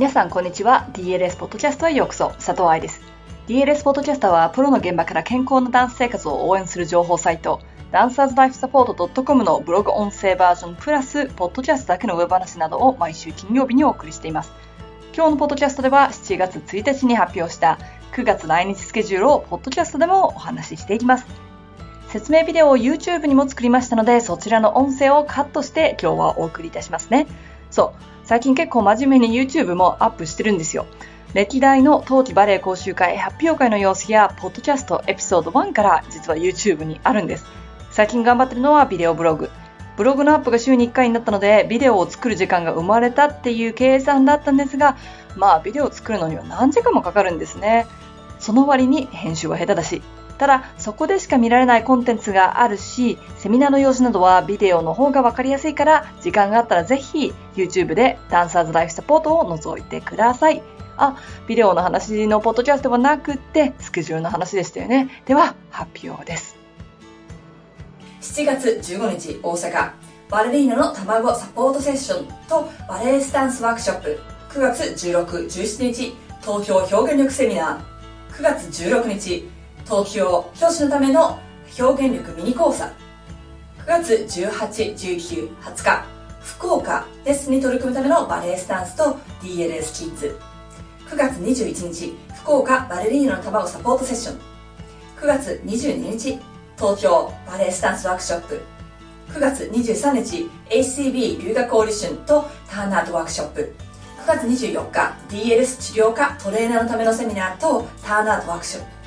皆さんこんにちは。DLS ポッドキャストへようこそ。佐藤愛です。DLS ポッドキャストはプロの現場から健康なダンス生活を応援する情報サイトダンサーズライフサポート .com のブログ音声バージョンプラスポッドキャストだけの上話などを毎週金曜日にお送りしています。今日のポッドキャストでは7月1日に発表した9月来日スケジュールをポッドキャストでもお話ししていきます。説明ビデオを YouTube にも作りましたのでそちらの音声をカットして今日はお送りいたしますね。そう最近結構真面目に YouTube もアップしてるんですよ。歴代の冬季バレエ講習会発表会の様子や、ポッドキャストエピソード1から実は YouTube にあるんです。最近頑張ってるのはビデオブログ。ブログのアップが週に1回になったので、ビデオを作る時間が生まれたっていう計算だったんですが、まあビデオを作るのには何時間もかかるんですね。その割に編集は下手だし、ただ、そこでしか見られないコンテンツがあるし、セミナーの様子などはビデオの方がわかりやすいから、時間があったらぜひ YouTube でダンサーズライフサポートを覗いてください。あ、ビデオの話のポッドキャストではなくって、スケジュールの話でしたよね。では、発表です。7月15日、大阪。バレリーナの卵サポートセッションとバレエスタンスワークショップ。9月16、17日、東京表現力セミナー。9月16日、東京教師のための表現力ミニ講座9月18、19、20日福岡レッスンに取り組むためのバレエスタンスと DLS キッズ。9月21日福岡バレリーナの卵サポートセッション。9月22日東京バレエスタンスワークショップ。9月23日 ACB 留学オーディションとターンアートワークショップ。9月24日 DLS 治療科トレーナーのためのセミナーとターンアートワークショップ。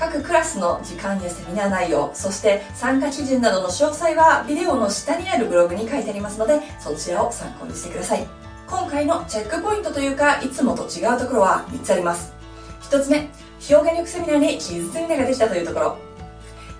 各クラスの時間やセミナー内容そして参加基準などの詳細はビデオの下にあるブログに書いてありますのでそちらを参考にしてください。今回のチェックポイントというかいつもと違うところは3つあります。1つ目表現力セミナーにキッズセミナーができたというところ。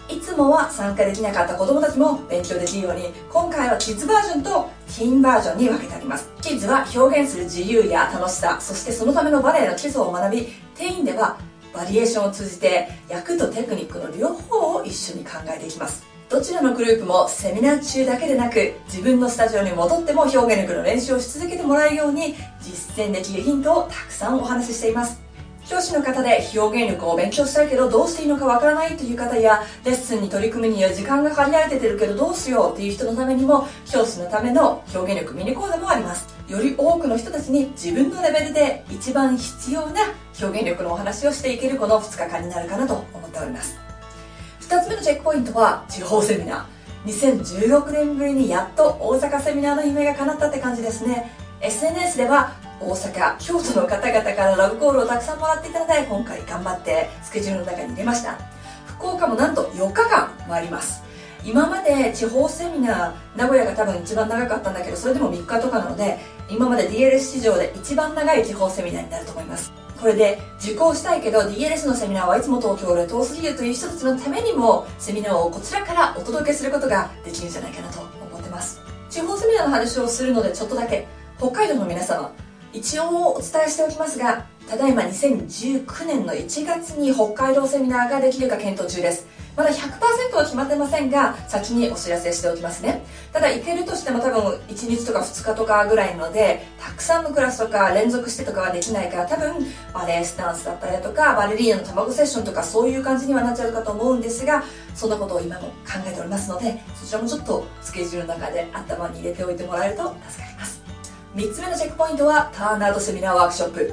いつもは参加できなかった子供たちも勉強できるように今回はキッズバージョンとティーンバージョンに分けてあります。キッズは表現する自由や楽しさそしてそのためのバレエの基礎を学びティーンではバリエーションを通じて役とテクニックの両方を一緒に考えていきます。どちらのグループもセミナー中だけでなく自分のスタジオに戻っても表現力の練習をし続けてもらえるように実践できるヒントをたくさんお話ししています。教師の方で表現力を勉強したいけどどうしていいのかわからないという方やレッスンに取り組むには時間が限られててるけどどうしようっていう人のためにも教師のための表現力ミニ講座もあります。より多くの人たちに自分のレベルで一番必要な表現力のお話をしていけるこの2日間になるかなと思っております。2つ目のチェックポイントは地方セミナー。2016年ぶりにやっと大阪セミナーの夢が叶ったって感じですね。SNS では大阪京都の方々からラブコールをたくさんもらっていたので今回頑張ってスケジュールの中に入れました。福岡もなんと4日間回ります。今まで地方セミナー名古屋が多分一番長かったんだけどそれでも3日とかなので今まで DLS 市場で一番長い地方セミナーになると思います。これで受講したいけど DLS のセミナーはいつも東京で遠すぎるという人たちのためにもセミナーをこちらからお届けすることができるんじゃないかなと思ってます。地方セミナーの話をするのでちょっとだけ北海道の皆様一応お伝えしておきますがただいま2019年の1月に北海道セミナーができるか検討中です。まだ100%は決まってませんが先にお知らせしておきますね。ただ行けるとしても多分1日とか2日とかぐらいのでたくさんのクラスとか連続してとかはできないから多分バレエスタンスだったりとかバレリーナの卵セッションとかそういう感じにはなっちゃうかと思うんですがそんなことを今も考えておりますのでそちらもちょっとスケジュールの中で頭に入れておいてもらえると助かります。3つ目のチェックポイントはターンアウトセミナーワークショップ。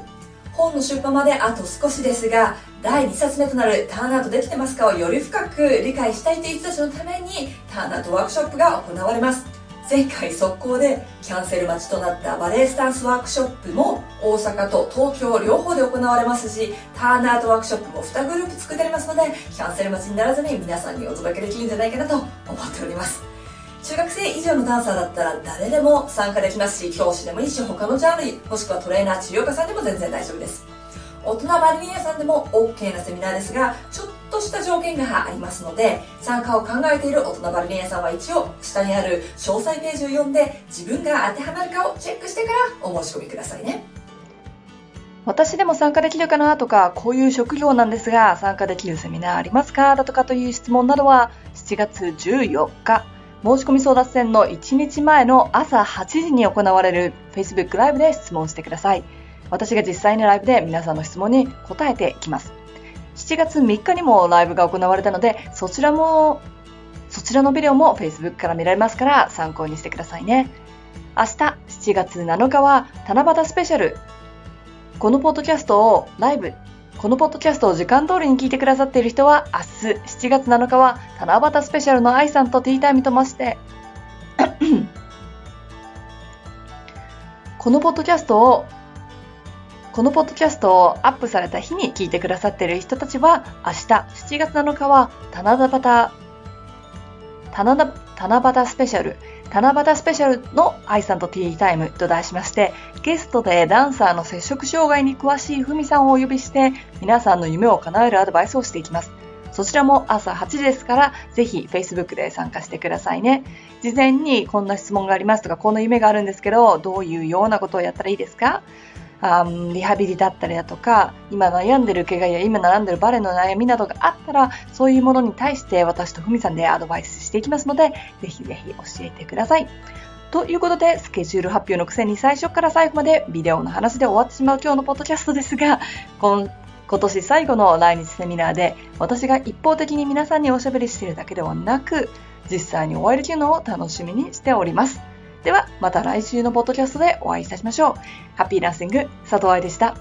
本の出版まであと少しですが第2冊目となるターンアウトできてますかをより深く理解したいという人たちのためにターンアウトワークショップが行われます。前回速攻でキャンセル待ちとなったバレエスタンスワークショップも大阪と東京両方で行われますしターンアウトワークショップも2グループ作ってありますのでキャンセル待ちにならずに皆さんにお届けできるんじゃないかなと思っております。中学生以上のダンサーだったら誰でも参加できますし教師でもいいし他のジャンルもしくはトレーナー治療家さんでも全然大丈夫です。大人バレリーナさんでも OK なセミナーですがちょっとした条件がありますので参加を考えている大人バレリーナさんは一応下にある詳細ページを読んで自分が当てはまるかをチェックしてからお申し込みくださいね私でも参加できるかなとか、こういう職業なんですが、参加できるセミナーありますか？だとかという質問などは、7月14日、申し込み争奪戦の1日前の朝8時に行われる Facebook ライブで質問してください。私が実際にライブで皆さんの質問に答えていきます。7月3日にもライブが行われたので、そちらも、そちらのビデオも Facebook から見られますから参考にしてくださいね。明日7月7日は七夕スペシャル。このポッドキャストをライブ、このポッドキャストを時間通りに聞いてくださっている人は明日7月7日は七夕スペシャルの愛さんとティータイムとまして このポッドキャストをこのポッドキャストをアップされた日に聞いてくださっている人たちは明日7月7日は七夕七七夕スペシャル。七夕スペシャルの愛さんとティータイムと題しましてゲストでダンサーの接触障害に詳しいふみさんをお呼びして皆さんの夢を叶えるアドバイスをしていきます。そちらも朝8時ですからぜひ Facebook で参加してくださいね。事前にこんな質問がありますとかこんな夢があるんですけどどういうようなことをやったらいいですか？あリハビリだったりだとか今悩んでる怪我や今悩んでるバレエの悩みなどがあったらそういうものに対して私とふみさんでアドバイスしていきますのでぜひぜひ教えてください。ということで、スケジュール発表のくせに最初から最後までビデオの話で終わってしまう今日のポッドキャストですが、今今年最後の来日セミナーで私が一方的に皆さんにおしゃべりしているだけではなく実際にお会いできるのを楽しみにしております。では、また来週のポッドキャストでお会いいたしましょう。ハッピーランシング、佐藤愛でした。